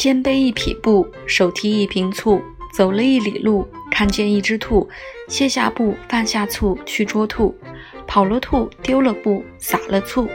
肩背一匹布手提一瓶醋走了一里路看见一只兔卸下布放下醋去捉兔。跑了兔丢了布撒了醋。